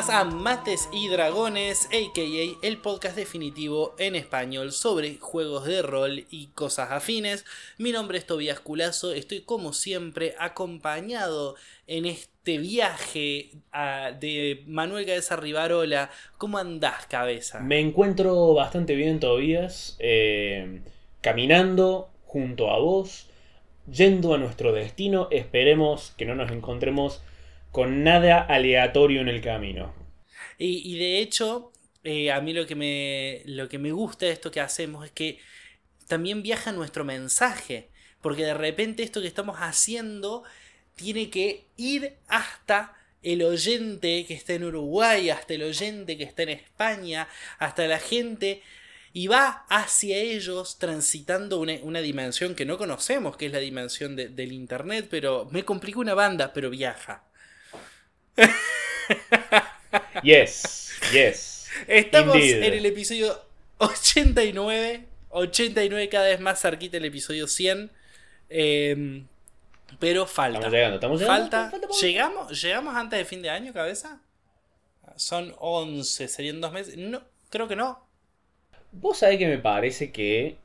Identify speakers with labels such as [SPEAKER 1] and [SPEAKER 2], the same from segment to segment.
[SPEAKER 1] más a Mates y Dragones, aka el podcast definitivo en español sobre juegos de rol y cosas afines. Mi nombre es Tobias Culazo, estoy como siempre acompañado en este viaje de Manuel Cabeza Rivarola. ¿Cómo andás, cabeza?
[SPEAKER 2] Me encuentro bastante bien, Tobías, eh, caminando junto a vos, yendo a nuestro destino. Esperemos que no nos encontremos con nada aleatorio en el camino.
[SPEAKER 1] Y, de hecho, eh, a mí lo que, me, lo que me gusta de esto que hacemos es que también viaja nuestro mensaje. Porque de repente esto que estamos haciendo tiene que ir hasta el oyente que está en Uruguay, hasta el oyente que está en España, hasta la gente y va hacia ellos transitando una, dimensión que no conocemos, que es la dimensión del Internet, pero me complica una banda, pero viaja.
[SPEAKER 2] Yes, yes.
[SPEAKER 1] Estamos en el episodio 89, 89 cada vez más cerquita el episodio 100. Em, pero falta.
[SPEAKER 2] Estamos llegando, estamos llegando.
[SPEAKER 1] Falta. ¿Llegamos, ¿Llegamos antes de fin de año, cabeza? Son 11, serían dos meses. No, creo que no.
[SPEAKER 2] Vos sabés que me parece que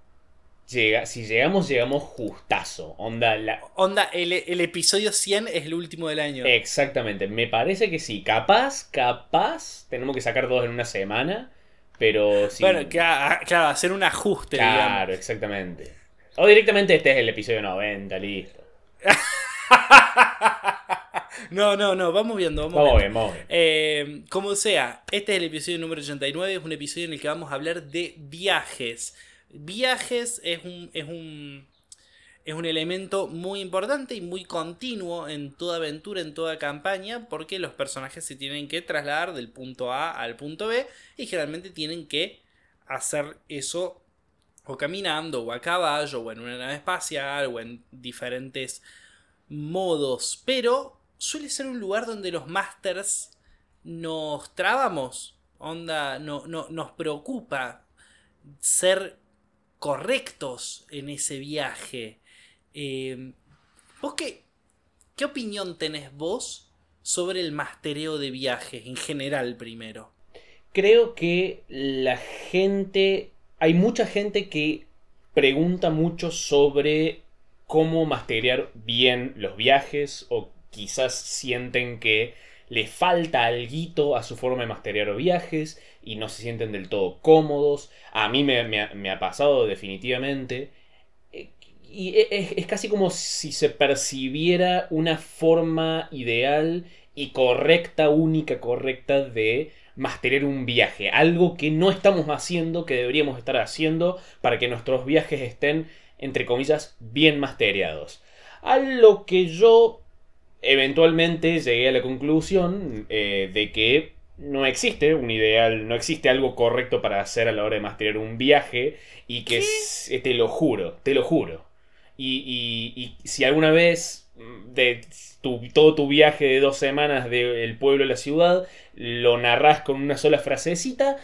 [SPEAKER 2] llega, si llegamos, llegamos justazo. Onda, la...
[SPEAKER 1] Onda el, episodio 100 es el último del año.
[SPEAKER 2] Exactamente, me parece que sí. Capaz, capaz, tenemos que sacar dos en una semana, pero sí.
[SPEAKER 1] Bueno, claro, hacer un ajuste.
[SPEAKER 2] Claro, exactamente. O directamente este es el episodio 90, listo.
[SPEAKER 1] No, no, no, vamos viendo. Vamos,
[SPEAKER 2] vamos bien, vamos bien.
[SPEAKER 1] Eh, como sea, este es el episodio número 89, es un episodio en el que vamos a hablar de viajes. Viajes es un, es un, es un elemento muy importante y muy continuo en toda aventura, en toda campaña, porque los personajes se tienen que trasladar del punto A al punto B y generalmente tienen que hacer eso o caminando o a caballo o en una nave espacial o en diferentes modos, pero suele ser un lugar donde los masters nos trabamos, onda, no, no, nos preocupa ser correctos en ese viaje. Eh, ¿Vos qué, qué opinión tenés vos sobre el mastereo de viajes en general primero?
[SPEAKER 2] Creo que la gente, hay mucha gente que pregunta mucho sobre cómo masterear bien los viajes o quizás sienten que le falta algo a su forma de masterear viajes y no se sienten del todo cómodos. A mí me, ha pasado definitivamente. Eh, y e, es, casi como si se percibiera una forma ideal y correcta, única, correcta de masterear un viaje. Algo que no estamos haciendo, que deberíamos estar haciendo para que nuestros viajes estén, entre comillas, bien mastereados. A lo que yo eventualmente llegué a la conclusión eh, de que no existe un ideal, no existe algo correcto para hacer a la hora de masterar un viaje y que eh, te lo juro, te lo juro. Y, si alguna vez mm, de todo tu viaje de dos semanas del pueblo a la ciudad lo narras con una sola frasecita,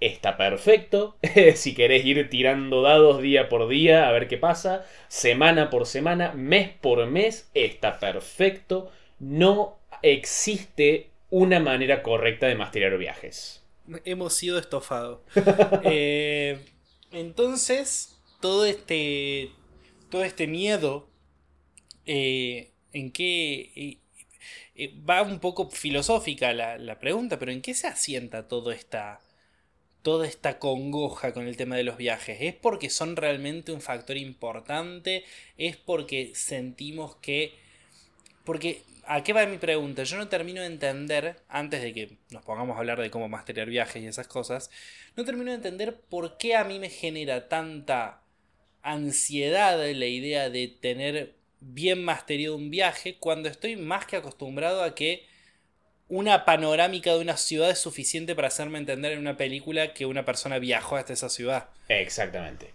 [SPEAKER 2] está perfecto. si querés ir tirando dados día por día a ver qué pasa, semana por semana, mes por mes, está perfecto. No existe una manera correcta de masterar viajes.
[SPEAKER 1] Hemos sido estofados. Eh, entonces, todo este. Todo este miedo. Eh, ¿En qué.? Eh, va un poco filosófica la, la pregunta, pero ¿en qué se asienta todo esta toda esta congoja con el tema de los viajes? ¿Es porque son realmente un factor importante? ¿Es porque sentimos que... Porque, ¿a qué va mi pregunta? Yo no termino de entender, antes de que nos pongamos a hablar de cómo masterar viajes y esas cosas, no termino de entender por qué a mí me genera tanta ansiedad la idea de tener bien masterido un viaje cuando estoy más que acostumbrado a que una panorámica de una ciudad es suficiente para hacerme entender en una película que una persona viajó hasta esa ciudad.
[SPEAKER 2] Exactamente.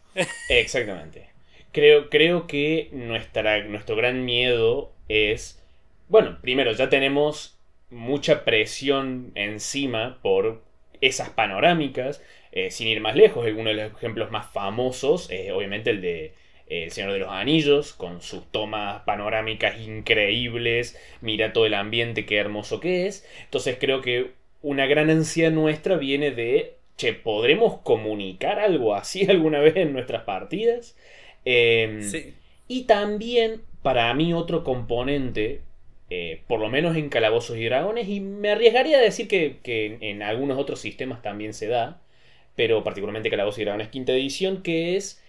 [SPEAKER 2] Exactamente. Creo, creo que nuestra, nuestro gran miedo es. Bueno, primero, ya tenemos mucha presión encima por esas panorámicas. Eh, sin ir más lejos, uno de los ejemplos más famosos es obviamente el de el Señor de los Anillos, con sus tomas panorámicas increíbles, mira todo el ambiente, qué hermoso que es. Entonces creo que una gran ansiedad nuestra viene de, che, ¿podremos comunicar algo así alguna vez en nuestras partidas? Em,
[SPEAKER 1] Sí.
[SPEAKER 2] y también, para mí, otro componente, eh, por lo menos en Calabozos y Dragones, y me arriesgaría a decir que, que en, en algunos otros sistemas también se da, pero particularmente Calabozos y Dragones quinta edición, que es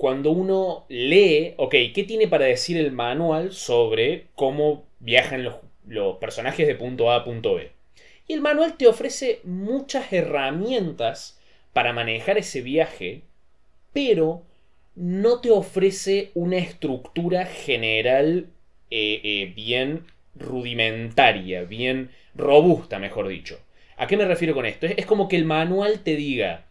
[SPEAKER 2] cuando uno lee, ok, ¿qué tiene para decir el manual sobre cómo viajan los, personajes de punto A a punto B? Y el manual te ofrece muchas herramientas para manejar ese viaje, pero no te ofrece una estructura general eh, eh, bien rudimentaria, bien robusta, mejor dicho. ¿A qué me refiero con esto? Es, es como que el manual te diga,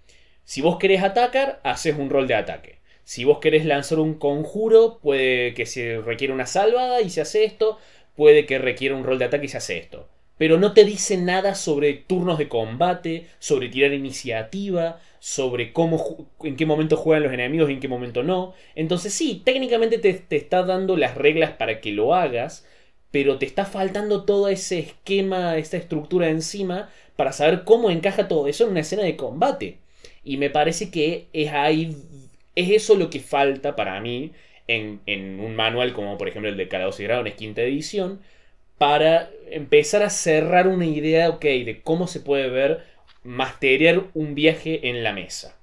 [SPEAKER 2] si vos querés atacar, haces un rol de ataque. Si vos querés lanzar un conjuro, puede que se requiera una salvada y se hace esto, puede que requiera un rol de ataque y se hace esto. Pero no te dice nada sobre turnos de combate, sobre tirar iniciativa, sobre cómo, en qué momento juegan los enemigos y en qué momento no. Entonces sí, técnicamente te, te está dando las reglas para que lo hagas, pero te está faltando todo ese esquema, esta estructura encima, para saber cómo encaja todo eso en una escena de combate. Y me parece que es ahí, es eso lo que falta para mí en, en un manual como por ejemplo el de Calabozos y Dragones quinta edición, para empezar a cerrar una idea, de cómo se puede ver masterear un viaje en la mesa.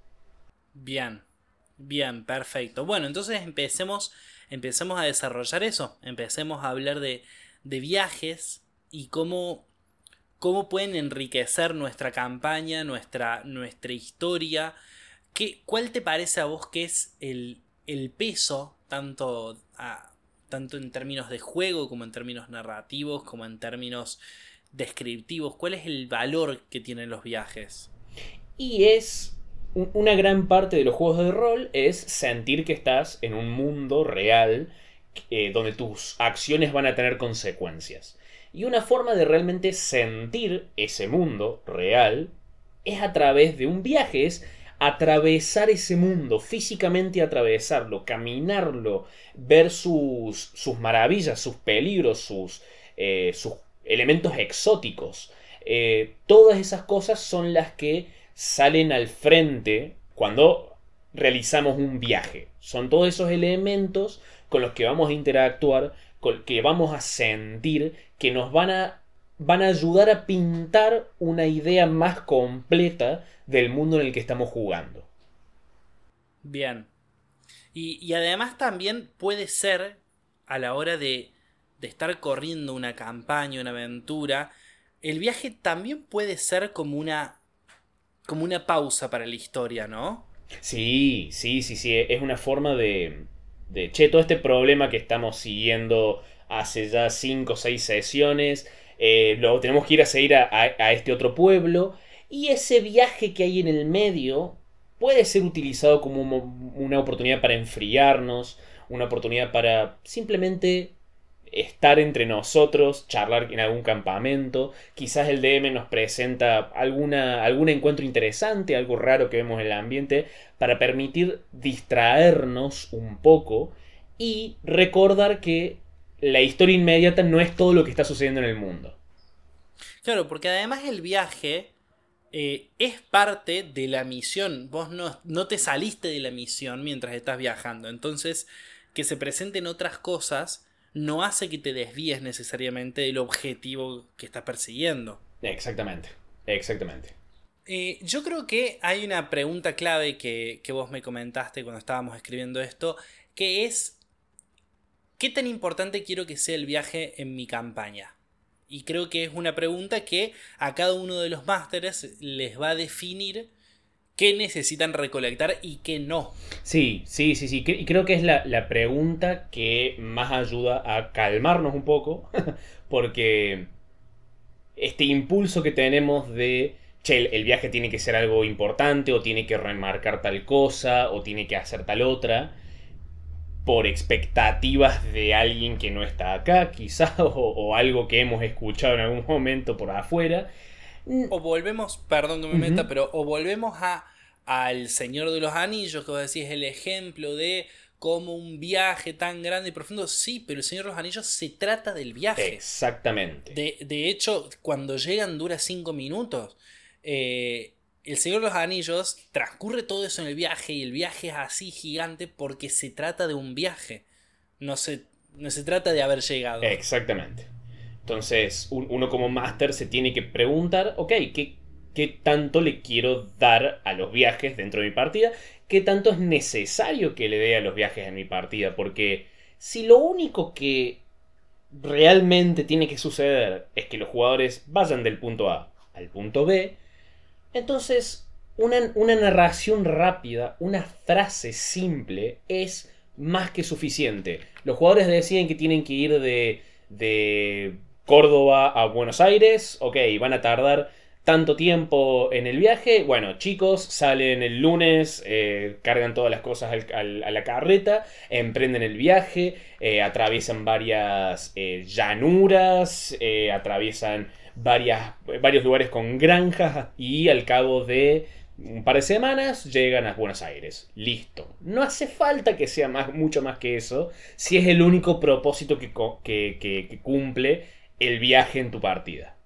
[SPEAKER 1] Bien, bien, perfecto. Bueno, entonces empecemos, empecemos a desarrollar eso. Empecemos a hablar de, de viajes y cómo, cómo pueden enriquecer nuestra campaña, nuestra, nuestra historia. ¿Qué, ¿Cuál te parece a vos que es el, el peso, tanto, a- tanto en términos de juego como en términos narrativos, como en términos descriptivos? ¿Cuál es el valor que tienen los viajes?
[SPEAKER 2] Y es un- una gran parte de los juegos de rol es sentir que estás en un mundo real eh, donde tus acciones van a tener consecuencias. Y una forma de realmente sentir ese mundo real es a través de un viaje, atravesar ese mundo, físicamente atravesarlo, caminarlo, ver sus, sus maravillas, sus peligros, sus, eh, sus elementos exóticos. Eh, todas esas cosas son las que salen al frente cuando realizamos un viaje. Son todos esos elementos con los que vamos a interactuar, con que vamos a sentir, que nos van a, van a ayudar a pintar una idea más completa del mundo en el que estamos jugando.
[SPEAKER 1] Bien. Y, y además también puede ser a la hora de, de estar corriendo una campaña, una aventura, el viaje también puede ser como una como una pausa para la historia, ¿no?
[SPEAKER 2] Sí, sí, sí, sí. Es una forma de. de che, todo este problema que estamos siguiendo hace ya 5 o 6 sesiones. Eh, lo tenemos que ir a seguir a, a- este otro pueblo. Y ese viaje que hay en el medio puede ser utilizado como un mo- una oportunidad para enfriarnos, una oportunidad para simplemente estar entre nosotros, charlar en algún campamento. Quizás el DM nos presenta alguna, algún encuentro interesante, algo raro que vemos en el ambiente, para permitir distraernos un poco y recordar que la historia inmediata no es todo lo que está sucediendo en el mundo.
[SPEAKER 1] Claro, porque además el viaje eh, es parte de la misión. Vos no, no te saliste de la misión mientras estás viajando. Entonces, que se presenten otras cosas no hace que te desvíes necesariamente del objetivo que estás persiguiendo.
[SPEAKER 2] Exactamente, exactamente.
[SPEAKER 1] Eh, yo creo que hay una pregunta clave que, que vos me comentaste cuando estábamos escribiendo esto, que es, ¿qué tan importante quiero que sea el viaje en mi campaña? Y creo que es una pregunta que a cada uno de los másteres les va a definir qué necesitan recolectar y qué no.
[SPEAKER 2] Sí, sí, sí, sí. Y creo que es la, pregunta que más ayuda a calmarnos un poco. Porque este impulso que tenemos de, che, el viaje tiene que ser algo importante, o tiene que remarcar tal cosa, o tiene que hacer tal otra, por expectativas de alguien que no está acá, quizá, o, o algo que hemos escuchado en algún momento por afuera.
[SPEAKER 1] O volvemos, perdón que me meta, pero o volvemos a al Señor de los Anillos, que vos decís el ejemplo de como un viaje tan grande y profundo. Sí, pero el Señor de los Anillos se trata del viaje.
[SPEAKER 2] Exactamente.
[SPEAKER 1] De, de hecho, cuando llegan dura cinco minutos. Eh, el Señor de los Anillos transcurre todo eso en el viaje y el viaje es así gigante porque se trata de un viaje. No se, no se trata de haber llegado.
[SPEAKER 2] Exactamente. Entonces, uno como máster se tiene que preguntar, ok, ¿qué, ¿qué tanto le quiero dar a los viajes dentro de mi partida? ¿Qué tanto es necesario que le dé a los viajes en mi partida? Porque si lo único que realmente tiene que suceder es que los jugadores vayan del punto A al punto B, entonces, una, narración rápida, una frase simple es más que suficiente. Los jugadores deciden que tienen que ir de, de Córdoba a Buenos Aires, ok, van a tardar tanto tiempo en el viaje. Bueno, chicos, salen el lunes, eh, cargan todas las cosas a la carreta, emprenden el viaje, eh, atraviesan varias eh, llanuras, atraviesan varias, varios lugares con granjas y al cabo de un par de semanas llegan a Buenos Aires. Listo. No hace falta que sea más, mucho más que eso si es el único propósito que, que, cumple el viaje en tu partida.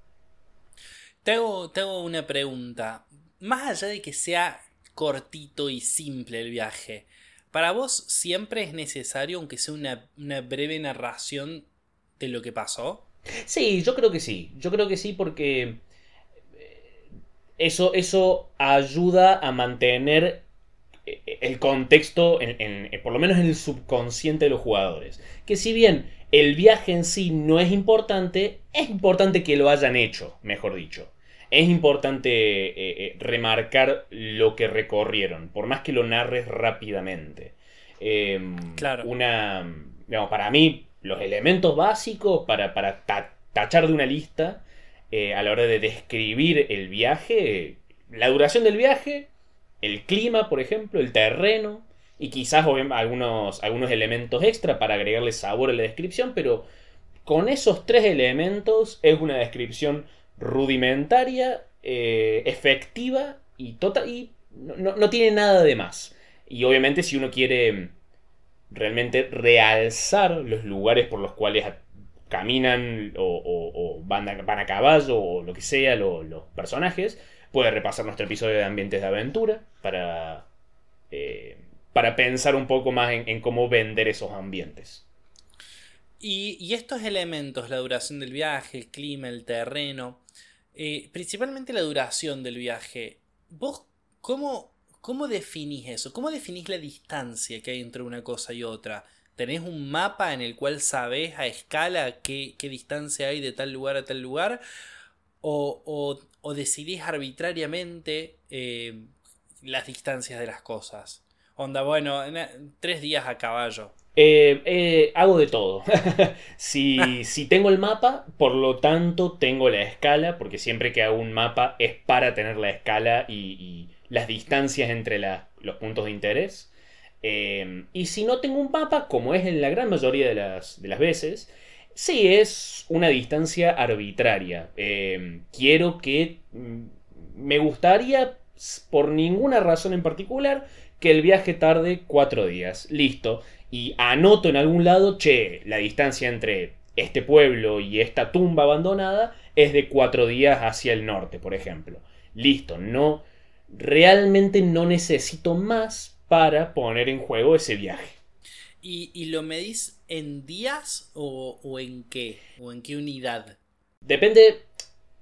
[SPEAKER 1] Te hago, una pregunta. Más allá de que sea cortito y simple el viaje, ¿para vos siempre es necesario, aunque sea una, una breve narración de lo que pasó?
[SPEAKER 2] Sí, yo creo que sí. Yo creo que sí porque eh, eso, eso ayuda a mantener eh, el contexto, por lo menos en el subconsciente de los jugadores. Que si bien el viaje en sí no es importante, es importante que lo hayan hecho, mejor dicho. Es importante eh, remarcar lo que recorrieron, por más que lo narres rápidamente. Em, claro. Una, digamos, para mí, los elementos básicos para, para tachar de una lista eh, a la hora de describir el viaje, la duración del viaje, el clima, por ejemplo, el terreno y quizás algunos, algunos elementos extra para agregarle sabor a la descripción, pero con esos tres elementos es una descripción rudimentaria, eh, efectiva y, total, y no, no tiene nada de más. Y obviamente si uno quiere realmente realzar los lugares por los cuales caminan o, van, a, van, a, caballo o lo que sea los personajes, puede repasar nuestro episodio de ambientes de aventura para, eh, para pensar un poco más en, cómo vender esos ambientes.
[SPEAKER 1] Y, estos elementos, la duración del viaje, el clima, el terreno, eh, principalmente la duración del viaje, ¿vos cómo, ¿Cómo definís eso? ¿Cómo definís la distancia que hay entre una cosa y otra? ¿Tenés un mapa en el cual sabés a escala qué, distancia hay de tal lugar a tal lugar? ¿O, o, decidís arbitrariamente eh, las distancias de las cosas? Onda, bueno, tres días a caballo.
[SPEAKER 2] Eh, eh, hago de todo. si, si, tengo el mapa, por lo tanto tengo la escala, porque siempre que hago un mapa es para tener la escala y las distancias entre los puntos de interés. Eh, y si no tengo un mapa, como es en la gran mayoría de las, veces, sí es una distancia arbitraria. Eh, quiero que... Mm, me gustaría, por ninguna razón en particular, que el viaje tarde cuatro días. Listo. Y anoto en algún lado, che, la distancia entre este pueblo y esta tumba abandonada es de cuatro días hacia el norte, por ejemplo. Listo, no realmente no necesito más para poner en juego ese viaje.
[SPEAKER 1] ¿Y, lo medís en días o, en qué? ¿O en qué unidad?
[SPEAKER 2] Depende,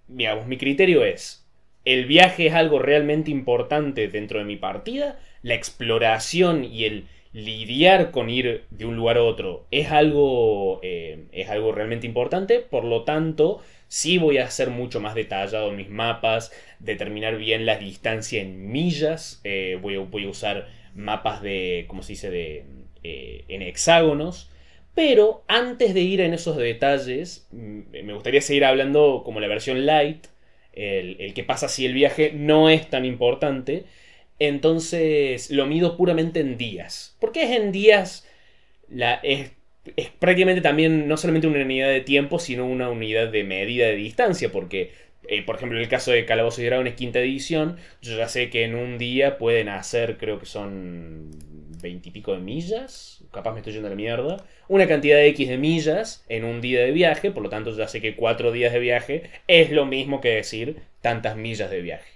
[SPEAKER 2] digamos, mi criterio es, ¿el viaje es algo realmente importante dentro de mi partida? ¿La exploración y el lidiar con ir de un lugar a otro es algo, eh, es algo realmente importante? Por lo tanto, Sí voy a ser mucho más detallado mis mapas, determinar bien la distancia en millas, eh, voy, a, usar mapas de, ¿cómo se dice?, de, eh, en hexágonos. Pero antes de ir en esos detalles, mm, me gustaría seguir hablando como la versión light, el, que pasa si el viaje no es tan importante. Entonces lo mido puramente en días. ¿Por qué es en días? La, es prácticamente también no solamente una unidad de tiempo, sino una unidad de medida de distancia, porque, eh, por ejemplo, en el caso de Calabozos y Dragones quinta edición, yo ya sé que en un día pueden hacer, creo que son veintipico de millas, capaz me estoy yendo a la mierda, una cantidad de X de millas en un día de viaje, por lo tanto ya sé que cuatro días de viaje es lo mismo que decir tantas millas de viaje.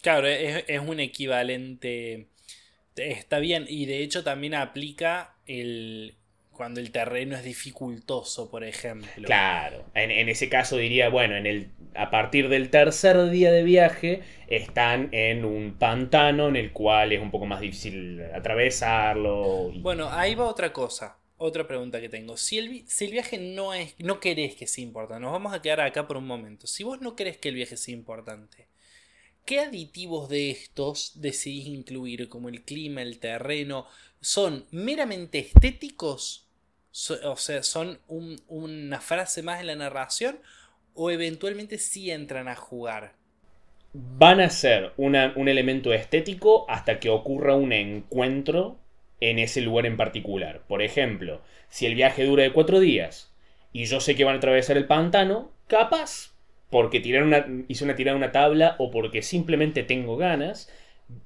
[SPEAKER 1] Claro, es, es un equivalente, está bien, y de hecho también aplica el, cuando el terreno es dificultoso, por ejemplo.
[SPEAKER 2] Claro, en, ese caso diría, bueno, en el, a partir del tercer día de viaje están en un pantano en el cual es un poco más difícil atravesarlo.
[SPEAKER 1] Bueno, ahí va otra cosa, otra pregunta que tengo. Si el, si el viaje no, es, no querés que sea importante, nos vamos a quedar acá por un momento. Si vos no querés que el viaje sea importante, ¿qué aditivos de estos decidís incluir, como el clima, el terreno? ¿Son meramente estéticos o sea, son una frase más en la narración o eventualmente sí entran a jugar.
[SPEAKER 2] Van a ser un elemento estético hasta que ocurra un encuentro en ese lugar en particular. Por ejemplo, si el viaje dura de cuatro días y yo sé que van a atravesar el pantano, capaz, porque una, hice una tirada una tabla o porque simplemente tengo ganas,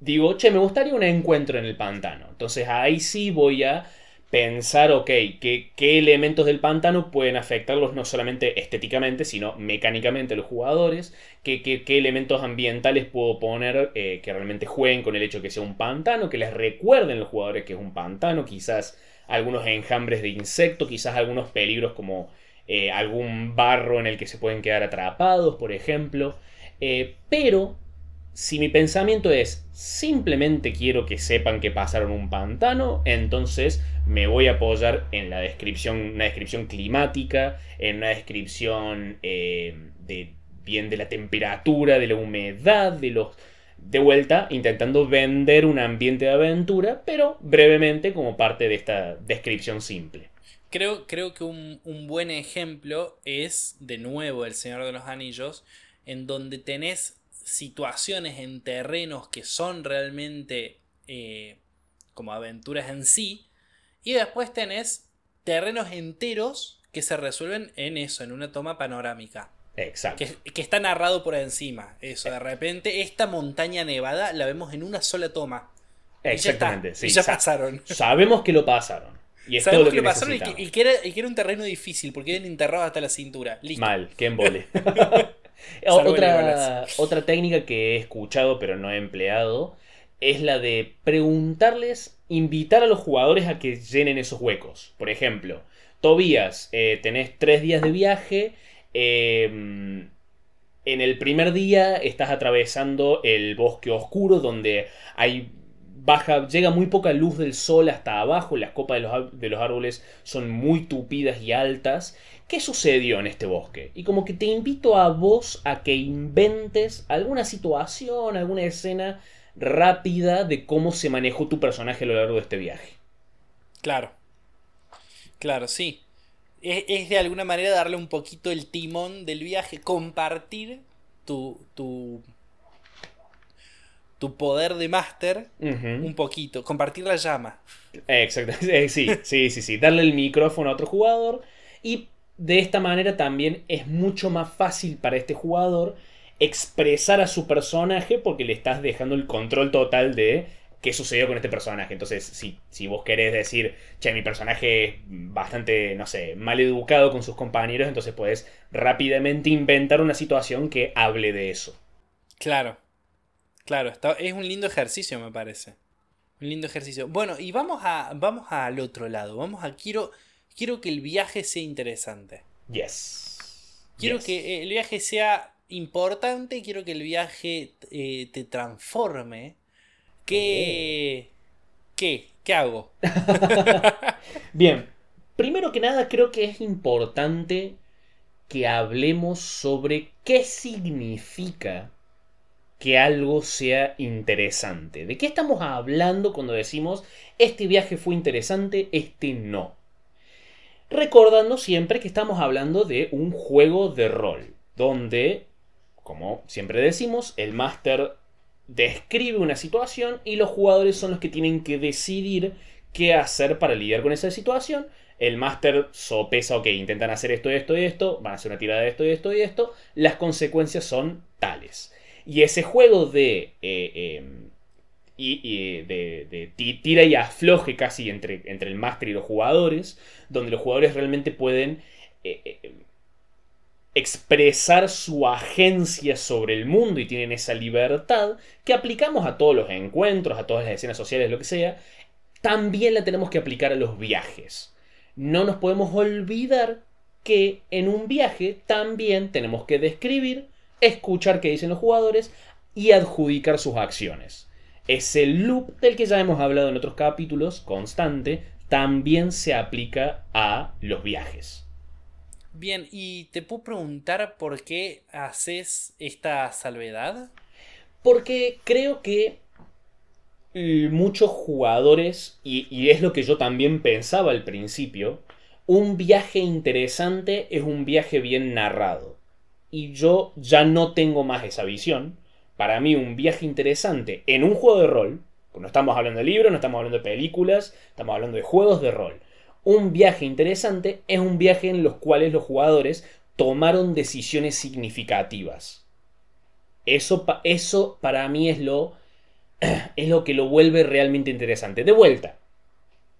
[SPEAKER 2] digo, che, me gustaría un encuentro en el pantano. Entonces ahí sí voy a pensar, ok, qué, elementos del pantano pueden afectarlos no solamente estéticamente, sino mecánicamente a los jugadores, qué, qué, elementos ambientales puedo poner eh, que realmente jueguen con el hecho de que sea un pantano, que les recuerden los jugadores que es un pantano, quizás algunos enjambres de insectos, quizás algunos peligros como eh, algún barro en el que se pueden quedar atrapados, por ejemplo. Eh, pero si mi pensamiento es simplemente quiero que sepan que pasaron un pantano, entonces me voy a apoyar en la descripción, una descripción climática, en una descripción eh, de bien de la temperatura, de la humedad, de los de vuelta intentando vender un ambiente de aventura, pero brevemente como parte de esta descripción simple.
[SPEAKER 1] Creo, creo que un, un buen ejemplo es, de nuevo, El Señor de los Anillos, en donde tenés situaciones en terrenos que son realmente eh, como aventuras en sí. Y después tenés terrenos enteros que se resuelven en eso, en una toma panorámica.
[SPEAKER 2] Exacto.
[SPEAKER 1] Que, está narrado por encima. Eso, de repente, esta montaña nevada la vemos en una sola toma.
[SPEAKER 2] Exactamente,
[SPEAKER 1] y ya, pasaron.
[SPEAKER 2] Sabemos que lo pasaron.
[SPEAKER 1] Y Sabemos que, lo pasaron y que, era, un terreno difícil porque vienen enterrados hasta la cintura.
[SPEAKER 2] Mal, que embole. Otra, otra técnica que he escuchado pero no he empleado es la de preguntarles, invitar a los jugadores a que llenen esos huecos. Por ejemplo, Tobías, eh, tenés tres días de viaje. Em, en el primer día estás atravesando el bosque oscuro donde hay baja, llega muy poca luz del sol hasta abajo, las copas de los, de los árboles son muy tupidas y altas ¿Qué sucedió en este bosque? Y como que te invito a vos a que inventes alguna situación, alguna escena rápida de cómo se manejó tu personaje a lo largo de este viaje.
[SPEAKER 1] Claro. Claro, sí. Es, de alguna manera darle un poquito el timón del viaje, compartir tu, tu, tu poder de máster un poquito, compartir la llama.
[SPEAKER 2] Exacto, eh, sí, sí, sí, sí, darle el micrófono a otro jugador y de esta manera también es mucho más fácil para este jugador expresar a su personaje porque le estás dejando el control total de qué sucedió con este personaje. Entonces, si, si vos querés decir, che, mi personaje es bastante, no sé, mal educado con sus compañeros, entonces puedes rápidamente inventar una situación que hable de eso.
[SPEAKER 1] Claro, claro, es un lindo ejercicio, me parece. Un lindo ejercicio. Bueno, y vamos, a, vamos al otro lado. Vamos a, quiero, quiero que el viaje sea interesante.
[SPEAKER 2] Yes.
[SPEAKER 1] Quiero que el viaje sea importante, quiero que el viaje eh, te transforme. ¿Qué, oh. ¿Qué? ¿Qué hago?
[SPEAKER 2] Bien, primero que nada creo que es importante que hablemos sobre qué significa que algo sea interesante. ¿De qué estamos hablando cuando decimos este viaje fue interesante, este no? Recordando siempre que estamos hablando de un juego de rol, donde, como siempre decimos, el máster describe una situación y los jugadores son los que tienen que decidir qué hacer para lidiar con esa situación. El máster sopesa, ok, intentan hacer esto, esto y esto, van a hacer una tirada de esto y esto y esto, las consecuencias son tales. Y ese juego de eh, em, y, de, tira y afloje casi entre, entre el máster y los jugadores, donde los jugadores realmente pueden eh, eh, expresar su agencia sobre el mundo y tienen esa libertad que aplicamos a todos los encuentros, a todas las escenas sociales, lo que sea, también la tenemos que aplicar a los viajes. No nos podemos olvidar que en un viaje también tenemos que describir, escuchar qué dicen los jugadores y adjudicar sus acciones. Ese loop del que ya hemos hablado en otros capítulos, constante, también se aplica a los viajes.
[SPEAKER 1] Bien, ¿y te puedo preguntar por qué haces esta salvedad?
[SPEAKER 2] Porque creo que muchos jugadores, y, y, es lo que yo también pensaba al principio, un viaje interesante es un viaje bien narrado. Y yo ya no tengo más esa visión. Para mí un viaje interesante en un juego de rol, no estamos hablando de libros, no estamos hablando de películas, estamos hablando de juegos de rol. Un viaje interesante es un viaje en los cuales los jugadores tomaron decisiones significativas. Eso, eso para mí es lo, es lo que lo vuelve realmente interesante. De vuelta,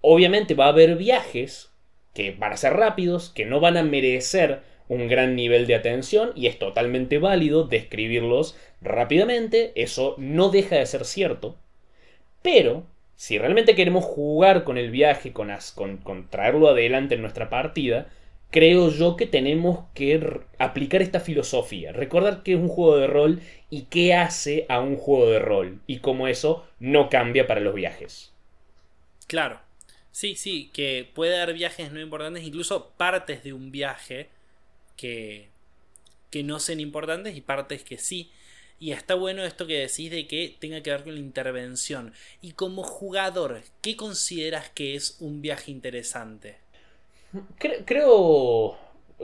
[SPEAKER 2] obviamente va a haber viajes que van a ser rápidos, que no van a merecer un gran nivel de atención y es totalmente válido describirlos rápidamente, eso no deja de ser cierto, pero si realmente queremos jugar con el viaje, con, con, traerlo adelante en nuestra partida, creo yo que tenemos que aplicar esta filosofía, recordar que es un juego de rol y qué hace a un juego de rol y cómo eso no cambia para los viajes.
[SPEAKER 1] Claro, sí, sí, que puede haber viajes no importantes, incluso partes de un viaje que, que no sean importantes y partes que sí. Y está bueno esto que decís de que tenga que ver con la intervención. Y como jugador, ¿qué consideras que es un viaje interesante?
[SPEAKER 2] Creo,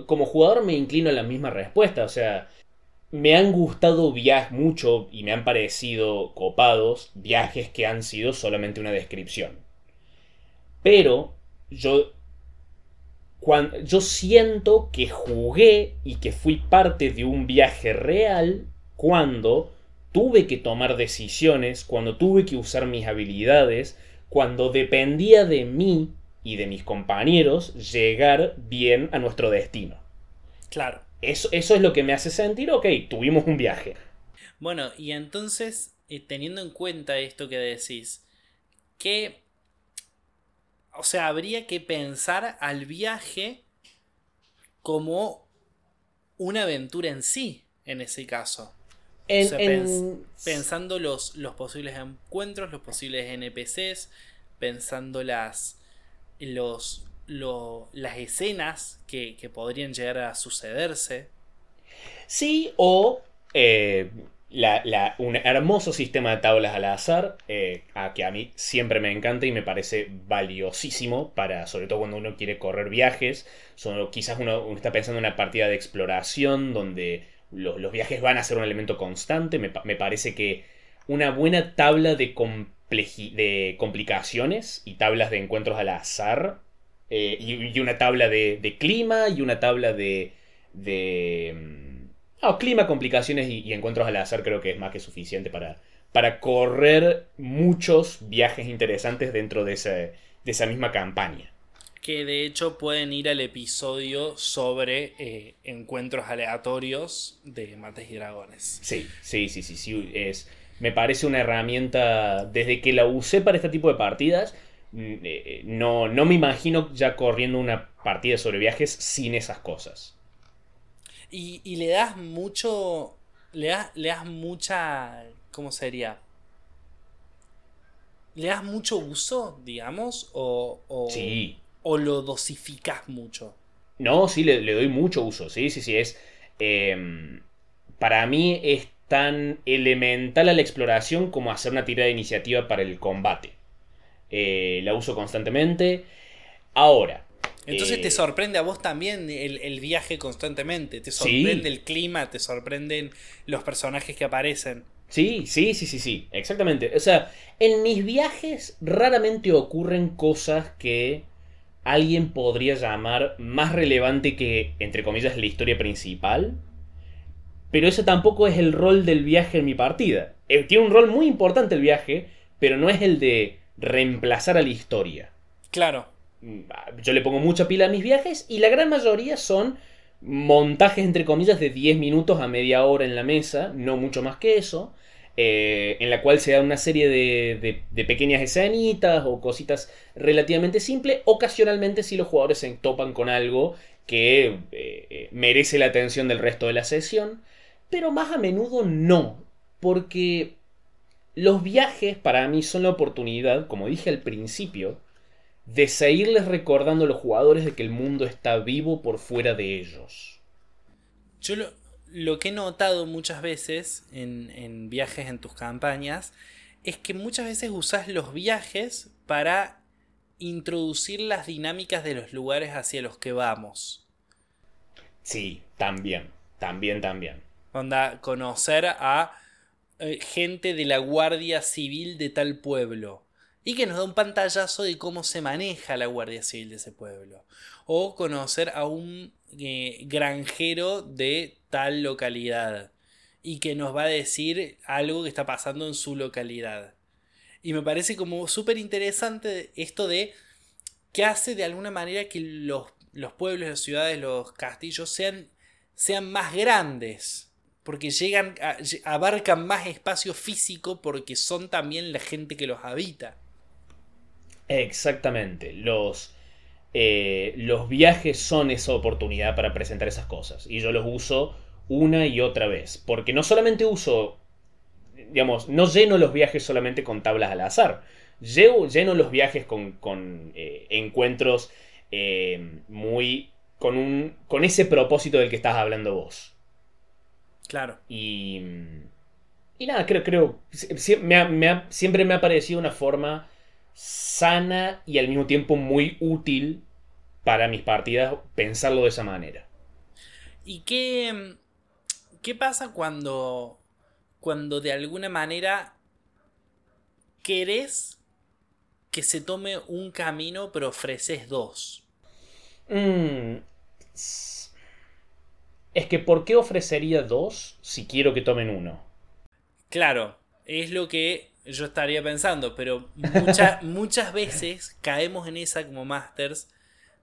[SPEAKER 2] como jugador me inclino a la misma respuesta. O sea, me han gustado viajes mucho y me han parecido copados viajes que han sido solamente una descripción. Pero yo cuando, yo siento que jugué y que fui parte de un viaje real cuando tuve que tomar decisiones, cuando tuve que usar mis habilidades, cuando dependía de mí y de mis compañeros llegar bien a nuestro destino.
[SPEAKER 1] Claro.
[SPEAKER 2] Eso, eso es lo que me hace sentir, ok, tuvimos un viaje.
[SPEAKER 1] Bueno, y entonces, eh, teniendo en cuenta esto que decís, ¿qué o sea, habría que pensar al viaje como una aventura en sí, en ese caso. pensando los, los posibles encuentros, los posibles NPCs, pensando las, los, las escenas que, podrían llegar a sucederse.
[SPEAKER 2] Sí, o eh, un hermoso sistema de tablas al azar, eh, a que a mí siempre me encanta y me parece valiosísimo para, sobre todo cuando uno quiere correr viajes, quizás uno, está pensando en una partida de exploración donde los, viajes van a ser un elemento constante, me, parece que una buena tabla de, de, complicaciones y tablas de encuentros al azar, eh, y, una tabla de, de, clima y una tabla de... de Ah, clima, complicaciones y, encuentros al azar creo que es más que suficiente para, para correr muchos viajes interesantes dentro de, de esa misma campaña.
[SPEAKER 1] Que de hecho pueden ir al episodio sobre eh, encuentros aleatorios de mates y dragones.
[SPEAKER 2] Sí, sí, sí, sí, sí. Es, me parece una herramienta, desde que la usé para este tipo de partidas, mm, eh, no, no me imagino ya corriendo una partida sobre viajes sin esas cosas.
[SPEAKER 1] Y, le das mucho. Le das, le das mucha. ¿Cómo sería? ¿Le das mucho uso, digamos? ¿O, o,
[SPEAKER 2] sí.
[SPEAKER 1] o lo dosificas mucho?
[SPEAKER 2] No, sí, le, doy mucho uso. Sí, sí, sí. Es. Em, para mí es tan elemental a la exploración como hacer una tirada de iniciativa para el combate. Eh, la uso constantemente. Ahora,
[SPEAKER 1] entonces te eh, sorprende a vos también el, viaje constantemente, te sorprende el clima, te sorprenden los personajes que aparecen.
[SPEAKER 2] Sí, sí, sí, sí, sí, exactamente. O sea, en mis viajes raramente ocurren cosas que alguien podría llamar más relevante que, entre comillas, la historia principal. Pero ese tampoco es el rol del viaje en mi partida. Eh, tiene un rol muy importante el viaje, pero no es el de reemplazar a la historia.
[SPEAKER 1] Claro.
[SPEAKER 2] Mm, yo le pongo mucha pila a mis viajes y la gran mayoría son montajes, entre comillas, de 10 minutos a media hora en la mesa, no mucho más que eso, eh, en la cual se da una serie de, de, pequeñas escenitas o cositas relativamente simples. Ocasionalmente si los jugadores se topan con algo que eh, eh, merece la atención del resto de la sesión, pero más a menudo no, porque los viajes para mí son la oportunidad, como dije al principio, de seguirles recordando a los jugadores de que el mundo está vivo por fuera de ellos.
[SPEAKER 1] Yo lo, que he notado muchas veces en, viajes en tus campañas es que muchas veces usas los viajes para introducir las dinámicas de los lugares hacia los que vamos.
[SPEAKER 2] Sí, también, también, también.
[SPEAKER 1] Onda, conocer a eh, gente de la Guardia Civil de tal pueblo y que nos da un pantallazo de cómo se maneja la Guardia Civil de ese pueblo. O conocer a un eh, granjero de tal localidad y que nos va a decir algo que está pasando en su localidad. Y me parece como súper interesante esto de que hace de alguna manera que los, los, pueblos, las ciudades, los castillos sean, sean más grandes. Porque llegan, abarcan más espacio físico porque son también la gente que los habita.
[SPEAKER 2] Exactamente. Los, eh, los viajes son esa oportunidad para presentar esas cosas. Y yo los uso una y otra vez. Porque no solamente uso, digamos, no lleno los viajes solamente con tablas al azar. Llevo, lleno los viajes con, con eh, encuentros eh, muy... Con, un, con ese propósito del que estás hablando vos.
[SPEAKER 1] Claro.
[SPEAKER 2] Y... Y nada, creo, creo, siempre me ha parecido una forma sana y al mismo tiempo muy útil para mis partidas pensarlo de esa manera.
[SPEAKER 1] ¿Y qué, qué pasa cuando, cuando de alguna manera querés que se tome un camino pero ofreces dos?
[SPEAKER 2] Mm, es que ¿por qué ofrecería dos si quiero que tomen uno?
[SPEAKER 1] Claro, es lo que yo estaría pensando, pero muchas veces caemos en esa como masters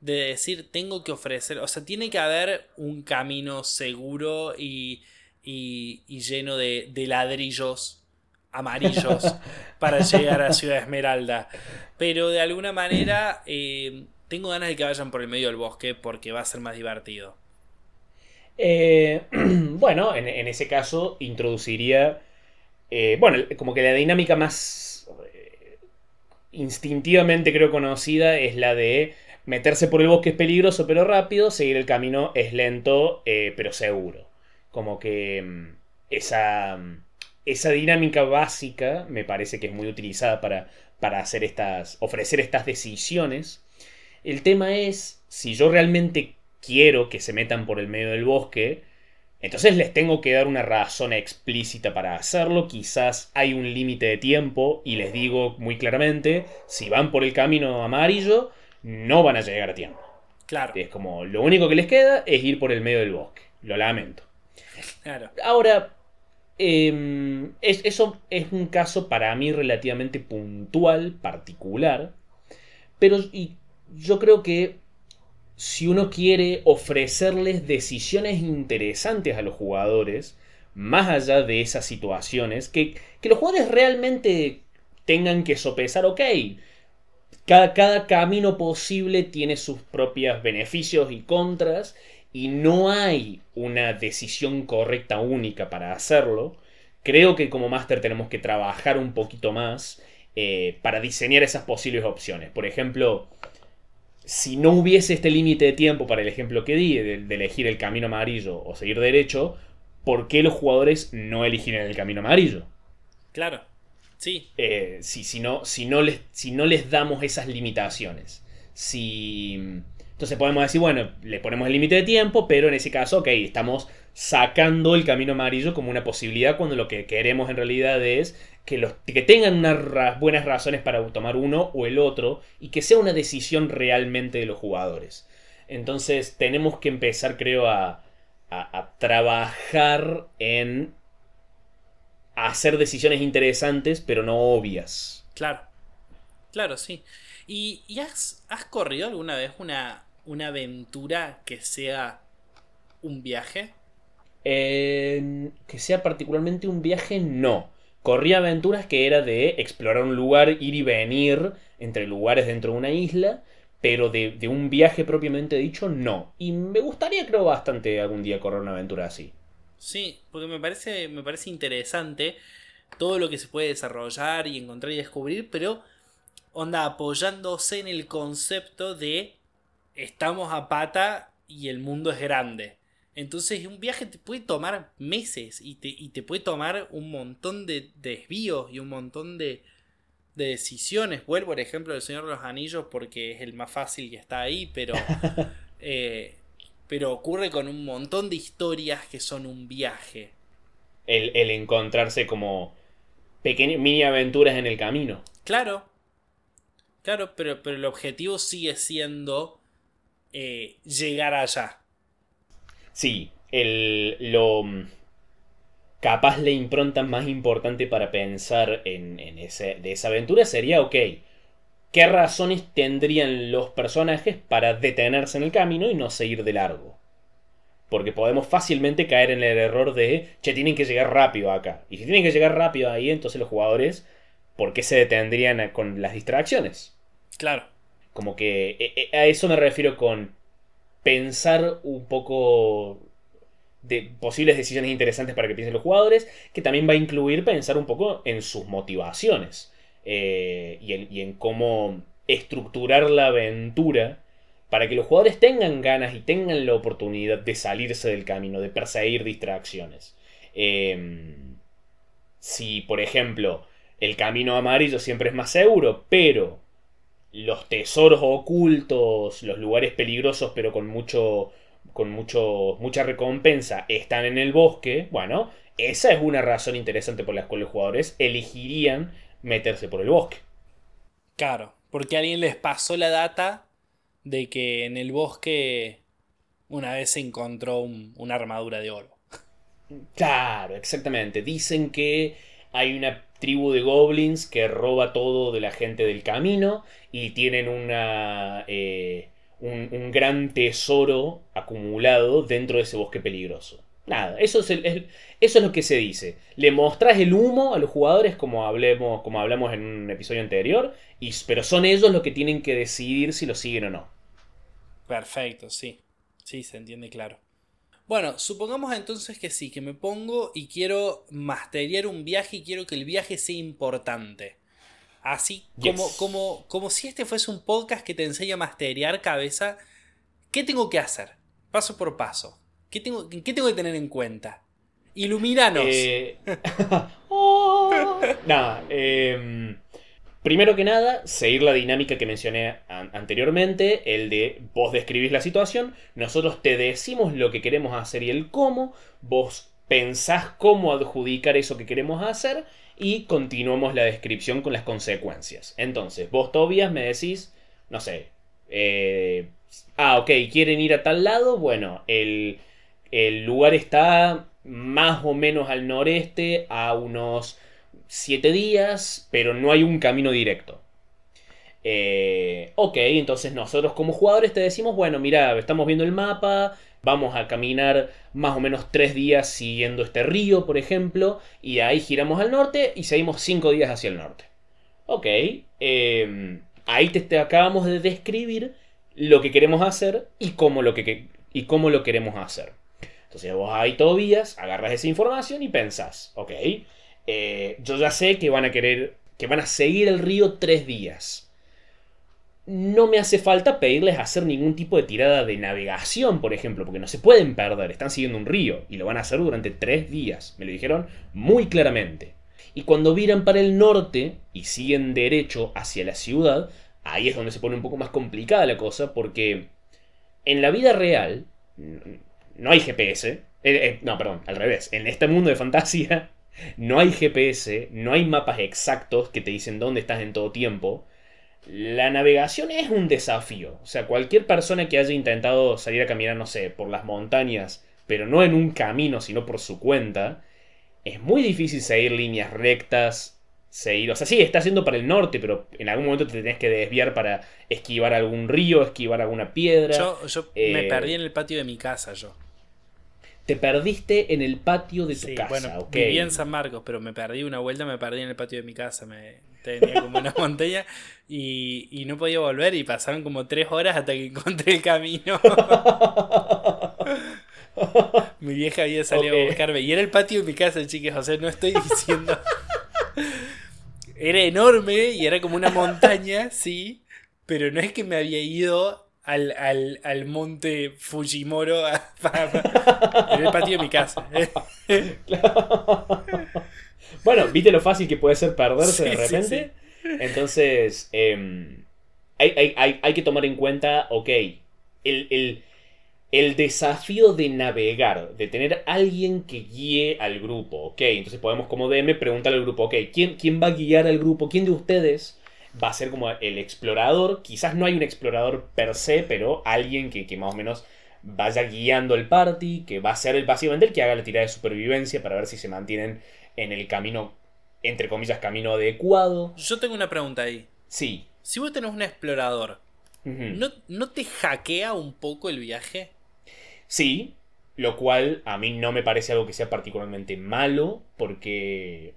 [SPEAKER 1] de decir tengo que ofrecer, o sea, tiene que haber un camino seguro y, y, lleno de, ladrillos amarillos para llegar a Ciudad Esmeralda. Pero de alguna manera eh, tengo ganas de que vayan por el medio del bosque porque va a ser más divertido.
[SPEAKER 2] Eh, bueno, en, ese caso introduciría eh, bueno, como que la dinámica más eh, instintivamente creo conocida es la de meterse por el bosque es peligroso pero rápido, seguir el camino es lento eh, pero seguro. Como que mm, esa, mm, esa dinámica básica me parece que es muy utilizada para, para hacer estas, ofrecer estas decisiones. El tema es, si yo realmente quiero que se metan por el medio del bosque, entonces les tengo que dar una razón explícita para hacerlo, quizás hay un límite de tiempo y les digo muy claramente, si van por el camino amarillo, no van a llegar a tiempo.
[SPEAKER 1] Claro.
[SPEAKER 2] Es como, lo único que les queda es ir por el medio del bosque. Lo lamento.
[SPEAKER 1] Claro.
[SPEAKER 2] Ahora, em, eso es un caso para mí relativamente puntual, particular, pero y yo creo que si uno quiere ofrecerles decisiones interesantes a los jugadores, más allá de esas situaciones, que, los jugadores realmente tengan que sopesar, ok, cada, cada, camino posible tiene sus propios beneficios y contras, y no hay una decisión correcta única para hacerlo, creo que como máster tenemos que trabajar un poquito más eh, para diseñar esas posibles opciones. Por ejemplo, si no hubiese este límite de tiempo para el ejemplo que di, de, elegir el camino amarillo o seguir derecho, ¿por qué los jugadores no eligen el camino amarillo?
[SPEAKER 1] Claro, sí.
[SPEAKER 2] Eh, si, si, no, si, no les, si no les damos esas limitaciones. Si. Entonces podemos decir, bueno, le ponemos el límite de tiempo, pero en ese caso, ok, estamos sacando el camino amarillo como una posibilidad cuando lo que queremos en realidad es que, los, que tengan unas buenas razones para tomar uno o el otro y que sea una decisión realmente de los jugadores. Entonces tenemos que empezar, creo, a, a, trabajar en hacer decisiones interesantes, pero no obvias.
[SPEAKER 1] Claro, claro, sí. ¿Y, y has, has, corrido alguna vez una, una aventura que sea un viaje?
[SPEAKER 2] Que sea particularmente un viaje, no. Corrí aventuras que era de explorar un lugar, ir y venir entre lugares dentro de una isla, pero de, de, un viaje propiamente dicho, no. Y me gustaría, creo, bastante algún día correr una aventura así.
[SPEAKER 1] Sí, porque me parece, me parece interesante todo lo que se puede desarrollar y encontrar y descubrir, pero onda apoyándose en el concepto de estamos a pata y el mundo es grande. Entonces un viaje te puede tomar meses y te, y te puede tomar un montón de, desvíos y un montón de, de decisiones. Vuelvo al ejemplo del Señor de los Anillos porque es el más fácil que está ahí, pero, eh, pero ocurre con un montón de historias que son un viaje.
[SPEAKER 2] El, el encontrarse como pequeñas mini aventuras en el camino.
[SPEAKER 1] Claro, claro, pero, pero el objetivo sigue siendo eh, llegar allá.
[SPEAKER 2] Sí, el, lo capaz la impronta más importante para pensar en, en ese, de esa aventura sería, ok, ¿qué razones tendrían los personajes para detenerse en el camino y no seguir de largo? Porque podemos fácilmente caer en el error de, che, tienen que llegar rápido acá. Y si tienen que llegar rápido ahí, entonces los jugadores, ¿por qué se detendrían con las distracciones?
[SPEAKER 1] Claro.
[SPEAKER 2] Como que e, e, a eso me refiero con pensar un poco de posibles decisiones interesantes para que piensen los jugadores, que también va a incluir pensar un poco en sus motivaciones eh, y, en, cómo estructurar la aventura para que los jugadores tengan ganas y tengan la oportunidad de salirse del camino, de perseguir distracciones. Eh, si, por ejemplo, el camino amarillo siempre es más seguro, pero los tesoros ocultos, los lugares peligrosos pero con mucho con mucho mucha recompensa están en el bosque, bueno, esa es una razón interesante por la cual los jugadores elegirían meterse por el bosque.
[SPEAKER 1] Claro, porque alguien les pasó la data de que en el bosque una vez se encontró un, una armadura de oro.
[SPEAKER 2] Claro, exactamente. Dicen que hay una tribu de goblins que roba todo de la gente del camino y tienen una, eh, un, gran tesoro acumulado dentro de ese bosque peligroso. Nada, eso es, eso es lo que se dice. Le mostrás el humo a los jugadores como, hablemos, como hablamos en un episodio anterior, y, pero son ellos los que tienen que decidir si lo siguen o no.
[SPEAKER 1] Perfecto, sí. Sí, se entiende claro. Bueno, supongamos entonces que sí, que me pongo y quiero masteriar un viaje y quiero que el viaje sea importante. Así como, yes. como, como si este fuese un podcast que te enseña a masteriar cabeza. ¿Qué tengo que hacer? Paso por paso. ¿Qué tengo, qué tengo que tener en cuenta? Ilumínanos.
[SPEAKER 2] Eh... oh. Nada, eh... Primero que nada, seguir la dinámica que mencioné anteriormente, el de vos describís la situación, nosotros te decimos lo que queremos hacer y el cómo, vos pensás cómo adjudicar eso que queremos hacer y continuamos la descripción con las consecuencias. Entonces, vos Tobias me decís, no sé, eh, ah, ok, quieren ir a tal lado, bueno, el, el lugar está más o menos al noreste, a unos 7 días, pero no hay un camino directo. Eh, ok, entonces nosotros como jugadores te decimos, bueno, mira, estamos viendo el mapa, vamos a caminar más o menos 3 días siguiendo este río, por ejemplo, y ahí giramos al norte y seguimos 5 días hacia el norte. Ok, eh, ahí te, te, acabamos de describir lo que queremos hacer y cómo lo, que, y cómo lo queremos hacer. Entonces vos ahí todavía agarras esa información y pensás, ok, eh, yo ya sé que van a querer, que van a seguir el río tres días. No me hace falta pedirles hacer ningún tipo de tirada de navegación, por ejemplo, porque no se pueden perder, están siguiendo un río y lo van a hacer durante tres días. Me lo dijeron muy claramente. Y cuando viran para el norte y siguen derecho hacia la ciudad, ahí es donde se pone un poco más complicada la cosa, porque en la vida real no hay GPS. Eh, eh, no, perdón, al revés. En este mundo de fantasía no hay GPS, no hay mapas exactos que te dicen dónde estás en todo tiempo. La navegación es un desafío. O sea, cualquier persona que haya intentado salir a caminar, no sé, por las montañas, pero no en un camino, sino por su cuenta, es muy difícil seguir líneas rectas, seguir, o sea, sí, está haciendo para el norte, pero en algún momento te tenés que desviar para esquivar algún río, esquivar alguna piedra.
[SPEAKER 1] Yo, yo me
[SPEAKER 2] Eh,
[SPEAKER 1] perdí en el patio de mi casa, yo.
[SPEAKER 2] Te perdiste en el patio de tu
[SPEAKER 1] Sí,
[SPEAKER 2] casa,
[SPEAKER 1] bueno, en San Marcos, pero me perdí una vuelta, me perdí en el patio de mi casa. Me tenía como una montaña y, y no podía volver y pasaron como tres horas hasta que encontré el camino. mi vieja había salido a buscarme y era el patio de mi casa, chicas. O sea, no estoy diciendo. Era enorme y era como una montaña, sí, pero no es que me había ido al, al, al monte Fujimoro en el patio de mi casa.
[SPEAKER 2] bueno, ¿viste lo fácil que puede ser perderse de
[SPEAKER 1] Sí, sí,
[SPEAKER 2] repente? Entonces, em, hay, hay- hay- hay que tomar en cuenta, ok, el, el- el desafío de navegar, de tener alguien que guíe al grupo, ok. Entonces podemos como DM preguntarle al grupo, ok, ¿quién, ¿quién va a guiar al grupo? ¿Quién de ustedes va a ser como el explorador? Quizás no hay un explorador per se, pero alguien que, que más o menos vaya guiando el party, que va a ser el, básicamente el que haga la tirada de supervivencia para ver si se mantienen en el camino, entre comillas, camino adecuado.
[SPEAKER 1] Yo tengo una pregunta ahí.
[SPEAKER 2] Sí.
[SPEAKER 1] Si vos tenés un explorador. ¿no, ¿no te hackea un poco el viaje?
[SPEAKER 2] Sí, lo cual a mí no me parece algo que sea particularmente malo, porque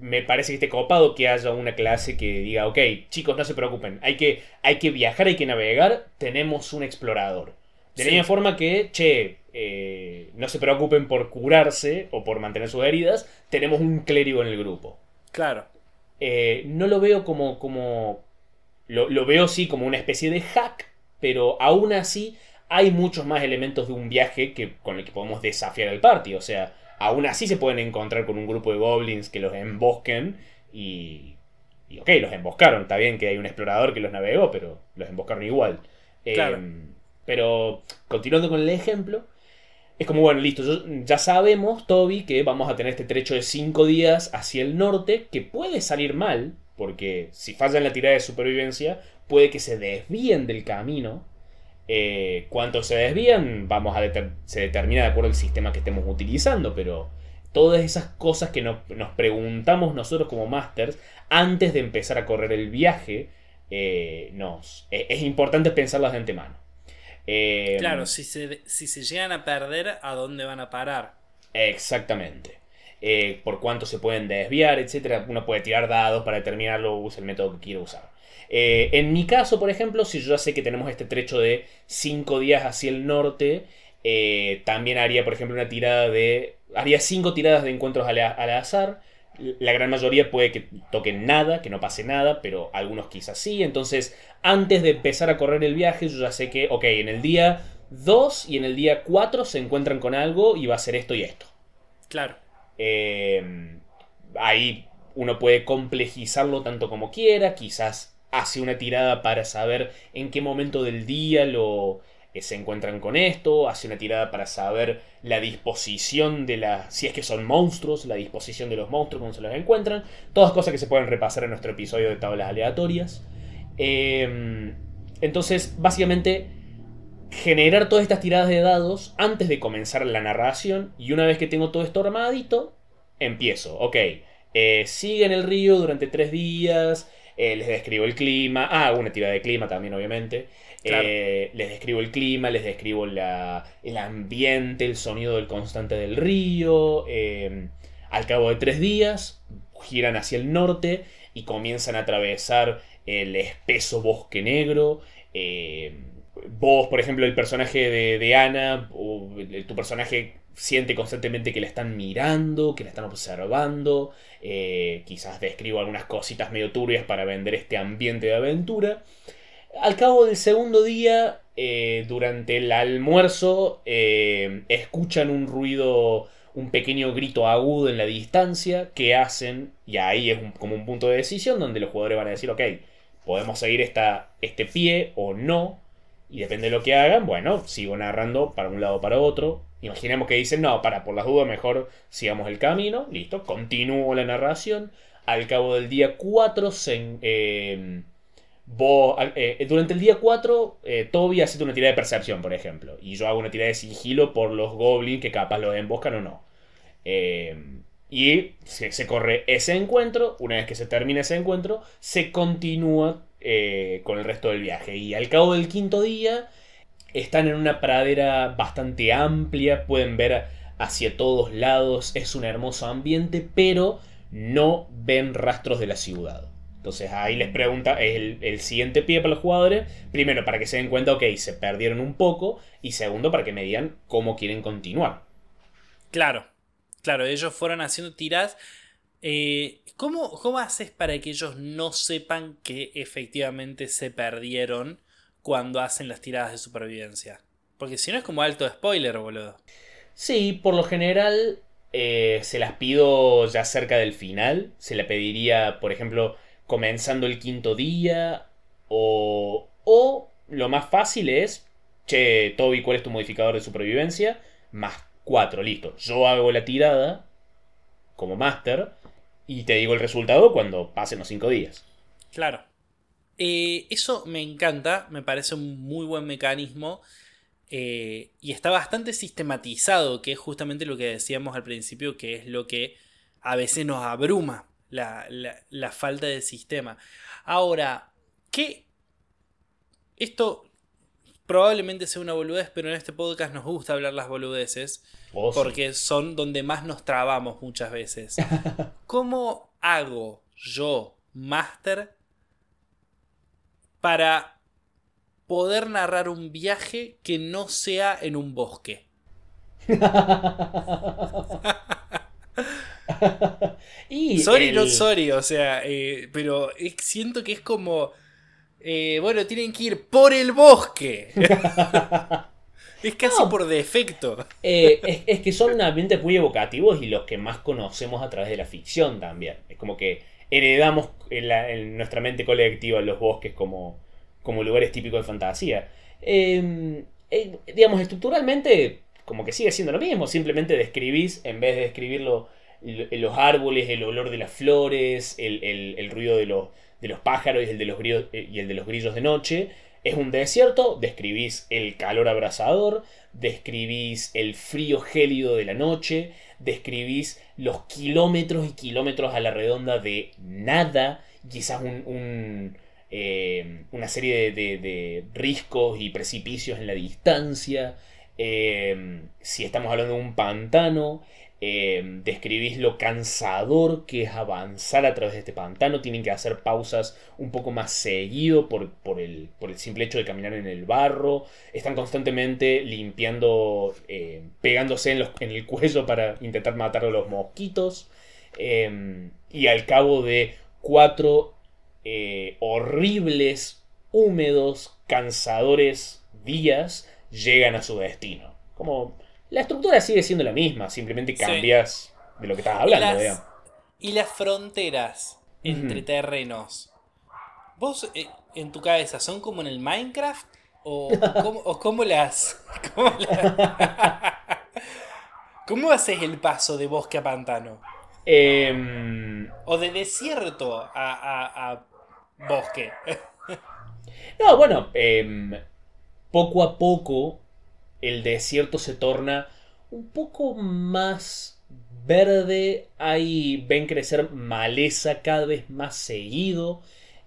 [SPEAKER 2] me parece que esté copado que haya una clase que diga, ok, chicos, no se preocupen, hay que, hay que viajar, hay que navegar, tenemos un explorador. De la misma forma que, che, eh, no se preocupen por curarse o por mantener sus heridas, tenemos un clérigo en el grupo.
[SPEAKER 1] Claro.
[SPEAKER 2] Eh, no lo veo como. como lo, lo veo sí como una especie de hack, pero aún así hay muchos más elementos de un viaje que, con el que podemos desafiar al party. O sea, aún así se pueden encontrar con un grupo de goblins que los embosquen y. Y ok, los emboscaron. Está bien que hay un explorador que los navegó, pero los emboscaron igual. Eh,
[SPEAKER 1] Claro.
[SPEAKER 2] pero continuando con el ejemplo, es como, bueno, listo, yo- ya sabemos, Toby, que vamos a tener este trecho de 5 días hacia el norte, que puede salir mal, porque si fallan la tirada de supervivencia, puede que se desvíen del camino. Eh, ¿Cuánto se desvían? Vamos a deter- se determina de acuerdo al sistema que estemos utilizando, pero todas esas cosas que nos, nos preguntamos nosotros como masters antes de empezar a correr el viaje, eh, nos, eh, es importante pensarlas de antemano. Eh,
[SPEAKER 1] Claro, si se, si se llegan a perder, ¿a dónde van a parar?
[SPEAKER 2] Exactamente. Eh, por cuánto se pueden desviar, etcétera. Uno puede tirar dados para determinarlo, usa el método que quiera usar. Eh, en mi caso, por ejemplo, si yo ya sé que tenemos este trecho de 5 días hacia el norte, eh, también haría, por ejemplo, una tirada de. Haría 5 tiradas de encuentros al, al azar. La gran mayoría puede que toquen nada, que no pase nada, pero algunos quizás sí. Entonces, antes de empezar a correr el viaje, yo ya sé que, ok, en el día 2 y en el día 4 se encuentran con algo y va a ser esto y esto.
[SPEAKER 1] Claro.
[SPEAKER 2] Eh, ahí uno puede complejizarlo tanto como quiera, quizás hace una tirada para saber en qué momento del día lo eh, se encuentran con esto, hace una tirada para saber la disposición de la si es que son monstruos, la disposición de los monstruos cuando se los encuentran, todas cosas que se pueden repasar en nuestro episodio de tablas aleatorias. Eh, entonces, básicamente generar todas estas tiradas de dados antes de comenzar la narración. Y una vez que tengo todo esto armadito, empiezo. Ok, eh, sigue en el río durante tres días. Eh, les describo el clima. Ah, una tirada de clima también, obviamente.
[SPEAKER 1] Claro.
[SPEAKER 2] Eh, les describo el clima, les describo la- el ambiente, el sonido del constante del río. eh, al cabo de tres días, giran hacia el norte y comienzan a atravesar el espeso bosque negro. eh, vos, por ejemplo, el personaje de, de Ana, o tu personaje siente constantemente que la están mirando, que la están observando. eh, quizás describo algunas cositas medio turbias para vender este ambiente de aventura. Al cabo del segundo día, eh, durante el almuerzo, eh, escuchan un ruido, un pequeño grito agudo en la distancia que hacen, y ahí es un- como un punto de decisión donde los jugadores van a decir, ok, podemos seguir esta, este pie o no, y depende de lo que hagan, bueno, sigo narrando para un lado o para otro. Imaginemos que dicen, no, para, por las dudas mejor sigamos el camino, listo, continúo la narración. Al cabo del día 4 se... en- eh, durante el día 4, eh, Toby hace una tirada de percepción, por ejemplo. Y yo hago una tirada de sigilo por los goblins que capaz los emboscan o no. Eh, Y se, se corre ese encuentro, una vez que se termina ese encuentro, se continúa eh, con el resto del viaje. Y al cabo del quinto día, están en una pradera bastante amplia, pueden ver hacia todos lados, es un hermoso ambiente, pero no ven rastros de la ciudad. Entonces ahí les pregunta, es el, el, siguiente pie para los jugadores, primero para que se den cuenta, ok, se perdieron un poco, y segundo para que me digan cómo quieren continuar.
[SPEAKER 1] Claro, claro, ellos fueron haciendo tiras. Eh, ¿cómo, ¿Cómo haces para que ellos no sepan que efectivamente se perdieron cuando hacen las tiradas de supervivencia? Porque si no es como alto spoiler, boludo.
[SPEAKER 2] Sí, por lo general eh, se las pido ya cerca del final. Se la pediría, por ejemplo, comenzando el quinto día. O, o lo más fácil es, che, Toby, ¿cuál es tu modificador de supervivencia? Más 4, listo. Yo hago la tirada como máster y te digo el resultado cuando pasen los 5 días.
[SPEAKER 1] Claro. Eh, eso me encanta, me parece un muy buen mecanismo. Eh, y está bastante sistematizado, que es justamente lo que decíamos al principio, que es lo que a veces nos abruma la, la, la falta de sistema. Ahora, ¿qué? Esto probablemente sea una boludez, pero en este podcast nos gusta hablar las boludeces. Oh, porque son donde más nos trabamos muchas veces. ¿Cómo hago yo, máster, para poder narrar un viaje que no sea en un bosque? y sorry, el... no sorry, o sea, eh, pero siento que es como eh, bueno, tienen que ir por el bosque. es casi no. por defecto.
[SPEAKER 2] Eh, es, es, que son ambientes muy evocativos y los que más conocemos a través de la ficción también. Es como que heredamos en, nuestra mente colectiva los bosques como, como lugares típicos de fantasía. Eh, digamos, estructuralmente, como que sigue siendo lo mismo. Simplemente describís, en vez de describirlo, los árboles, el olor de las flores, el, el, el ruido de los de los pájaros y el de los, grillos, eh, y el de los grillos de noche. Es un desierto, describís el calor abrasador, describís el frío gélido de la noche, describís los kilómetros y kilómetros a la redonda de nada, quizás un, eh, una serie de, de, de, riscos y precipicios en la distancia. Eh, si estamos hablando de un pantano, eh, describís lo cansador que es avanzar a través de este pantano. Tienen que hacer pausas un poco más seguido por, por, el, por el, simple hecho de caminar en el barro. Están constantemente limpiando, eh, pegándose en, los, en, el cuello para intentar matar a los mosquitos. Eh, y al cabo de cuatro eh, horribles, húmedos, cansadores días, llegan a su destino. Como la estructura sigue siendo la misma, simplemente cambias sí. de lo que estás hablando.
[SPEAKER 1] Y las, y las fronteras entre uh -huh. terrenos. ¿Vos eh, en tu cabeza son como en el Minecraft? ¿O cómo, o cómo las.? Cómo, las, ¿Cómo haces el paso de bosque a pantano?
[SPEAKER 2] Eh,
[SPEAKER 1] o de desierto a, a, a bosque.
[SPEAKER 2] no, bueno, eh, poco a poco el desierto se torna un poco más verde, ahí ven crecer maleza cada vez más seguido.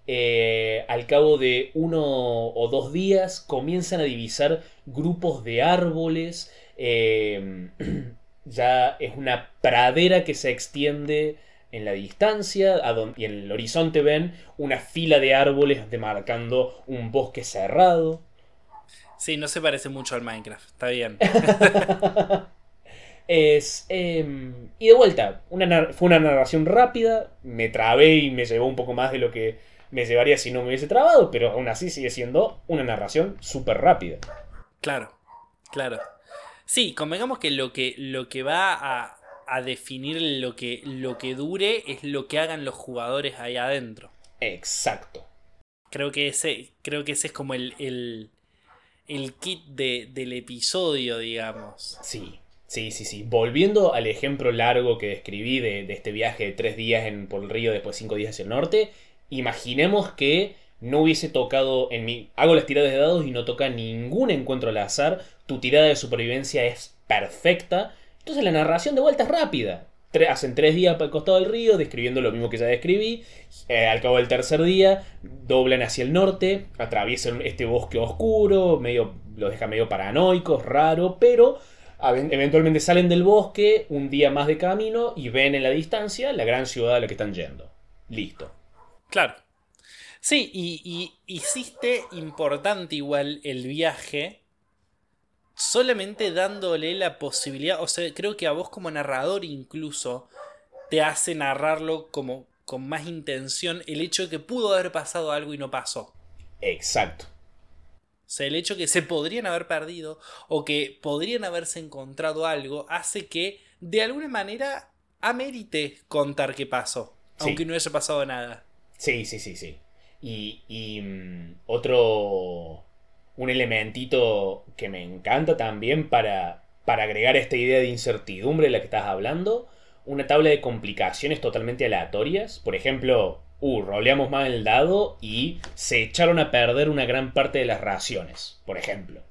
[SPEAKER 2] Eh, al cabo de uno o dos días comienzan a divisar grupos de árboles. Eh, ya es una pradera que se extiende en la distancia y en el horizonte ven una fila de árboles demarcando un bosque cerrado.
[SPEAKER 1] Sí, no se parece mucho al Minecraft, está bien.
[SPEAKER 2] es. Eh, y de vuelta, una, fue una narración rápida, me trabé y me llevó un poco más de lo que me llevaría si no me hubiese trabado, pero aún así sigue siendo una narración súper rápida.
[SPEAKER 1] Claro, claro. Sí, convengamos que lo que, lo que va a, a definir lo que, lo que dure es lo que hagan los jugadores ahí adentro.
[SPEAKER 2] Exacto.
[SPEAKER 1] Creo que ese, creo que ese es como el, el el kit de, del episodio, digamos.
[SPEAKER 2] Sí, sí, sí, sí. Volviendo al ejemplo largo que describí de, de este viaje de tres días en, por el río, después cinco días hacia el norte, imaginemos que no hubiese tocado en mi... Hago las tiradas de dados y no toca ningún encuentro al azar, tu tirada de supervivencia es perfecta, entonces la narración de vuelta es rápida. Hacen tres días para el costado del río, describiendo lo mismo que ya describí. Eh, al cabo del tercer día, doblan hacia el norte, atraviesan este bosque oscuro, medio, lo deja medio paranoicos, raro, pero eventualmente salen del bosque, un día más de camino, y ven en la distancia la gran ciudad a la que están yendo. Listo.
[SPEAKER 1] Claro. Sí, y, y hiciste importante igual el viaje solamente dándole la posibilidad, o sea, creo que a vos como narrador incluso te hace narrarlo como con más intención el hecho de que pudo haber pasado algo y no pasó.
[SPEAKER 2] Exacto.
[SPEAKER 1] O sea, el hecho de que se podrían haber perdido o que podrían haberse encontrado algo hace que de alguna manera amerite contar qué pasó, aunque no haya pasado nada.
[SPEAKER 2] Sí, sí, sí, sí. Y, y mm, otro un elementito que me encanta también para, para agregar esta idea de incertidumbre de la que estás hablando. Una tabla de complicaciones totalmente aleatorias. Por ejemplo, uh, roleamos más el dado y se echaron a perder una gran parte de las raciones, por ejemplo.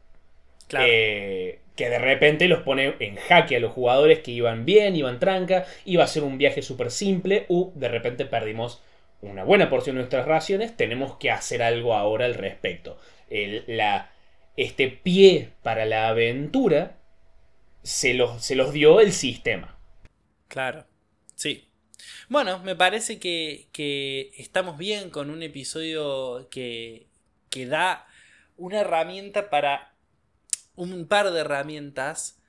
[SPEAKER 2] Claro. Eh, que de repente los pone en jaque a los jugadores que iban bien, iban tranca, iba a ser un viaje súper simple, uh, de repente perdimos una buena porción de nuestras raciones, tenemos que hacer algo ahora al respecto la, este pie para la aventura se los, se los dio el sistema.
[SPEAKER 1] Claro, sí. Bueno, me parece que, que estamos bien con un episodio que, que da una herramienta para un par de herramientas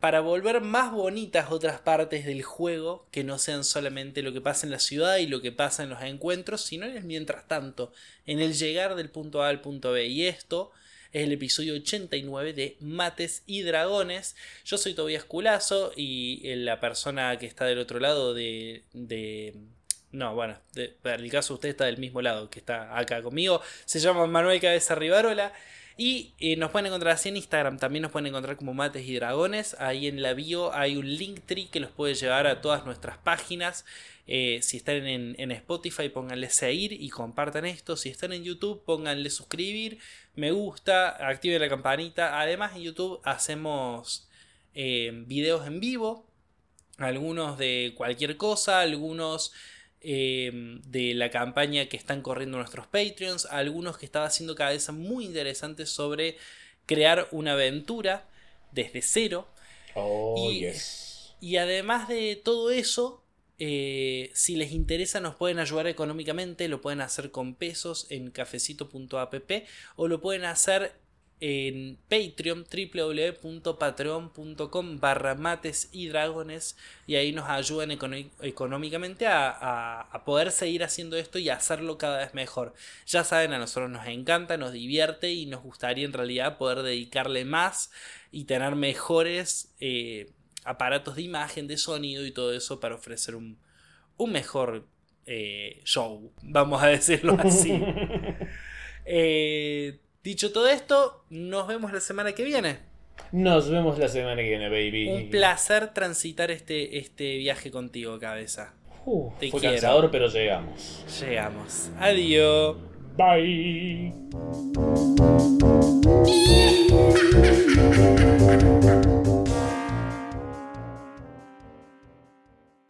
[SPEAKER 1] para volver más bonitas otras partes del juego que no sean solamente lo que pasa en la ciudad y lo que pasa en los encuentros, sino en el mientras tanto, en el llegar del punto A al punto B. Y esto es el episodio 89 de Mates y Dragones. Yo soy Tobias Culazo y la persona que está del otro lado de... de no, bueno, en el caso usted está del mismo lado que está acá conmigo. Se llama Manuel Cabeza Rivarola. Y eh, nos pueden encontrar así en Instagram, también nos pueden encontrar como Mates y Dragones. Ahí en la bio hay un link tree que los puede llevar a todas nuestras páginas. Eh, si están en, Spotify, pónganle seguir y compartan esto. Si están en YouTube, pónganle suscribir, me gusta, activen la campanita. Además, en YouTube hacemos eh, videos en vivo, algunos de cualquier cosa, algunos Em, de la campaña que están corriendo nuestros Patreons, algunos que estaba haciendo cada vez muy interesantes sobre crear una aventura desde cero.
[SPEAKER 2] Oh,
[SPEAKER 1] y, además de todo eso, eh, si les interesa nos pueden ayudar económicamente, lo pueden hacer con pesos en cafecito.app o lo pueden hacer en Patreon, www.patreon.com barra mates y dragones y ahí nos ayudan económicamente a, a, poder seguir haciendo esto y hacerlo cada vez mejor. Ya saben, a nosotros nos encanta, nos divierte y nos gustaría en realidad poder dedicarle más y tener mejores eh, aparatos de imagen, de sonido y todo eso para ofrecer un, un mejor eh, show, vamos a decirlo así. eh, Dicho todo esto, nos vemos la semana que viene.
[SPEAKER 2] Nos vemos la semana que viene, baby.
[SPEAKER 1] Un placer transitar este, este viaje contigo, cabeza.
[SPEAKER 2] Uh, Te fue cansador, pero llegamos.
[SPEAKER 1] Llegamos. Adiós.
[SPEAKER 2] Bye.